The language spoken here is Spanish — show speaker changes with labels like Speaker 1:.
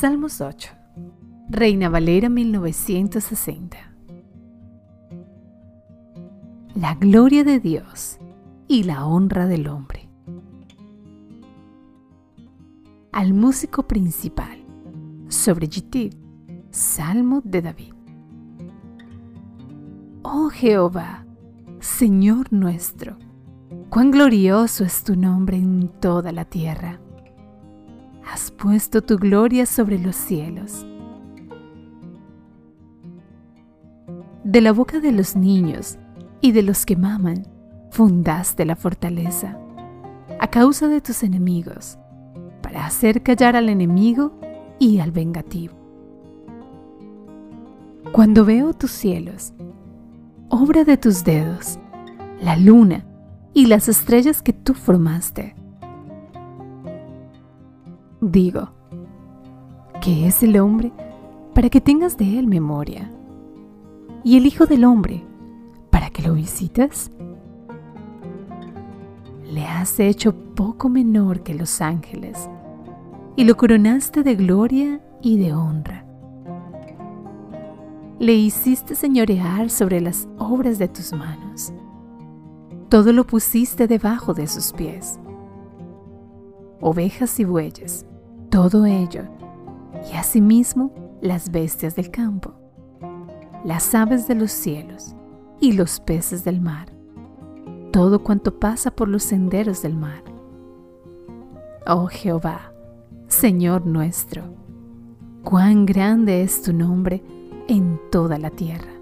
Speaker 1: Salmos 8. Reina Valera 1960. La gloria de Dios y la honra del hombre. Al músico principal. Sobre Gittit. Salmo de David. Oh Jehová, Señor nuestro, cuán glorioso es tu nombre en toda la tierra has puesto tu gloria sobre los cielos. De la boca de los niños y de los que maman, fundaste la fortaleza, a causa de tus enemigos, para hacer callar al enemigo y al vengativo. Cuando veo tus cielos, obra de tus dedos, la luna y las estrellas que tú formaste, Digo, que es el hombre para que tengas de él memoria, y el Hijo del Hombre para que lo visites. Le has hecho poco menor que los ángeles, y lo coronaste de gloria y de honra. Le hiciste señorear sobre las obras de tus manos. Todo lo pusiste debajo de sus pies. Ovejas y bueyes, todo ello, y asimismo las bestias del campo, las aves de los cielos y los peces del mar, todo cuanto pasa por los senderos del mar. Oh Jehová, Señor nuestro, cuán grande es tu nombre en toda la tierra.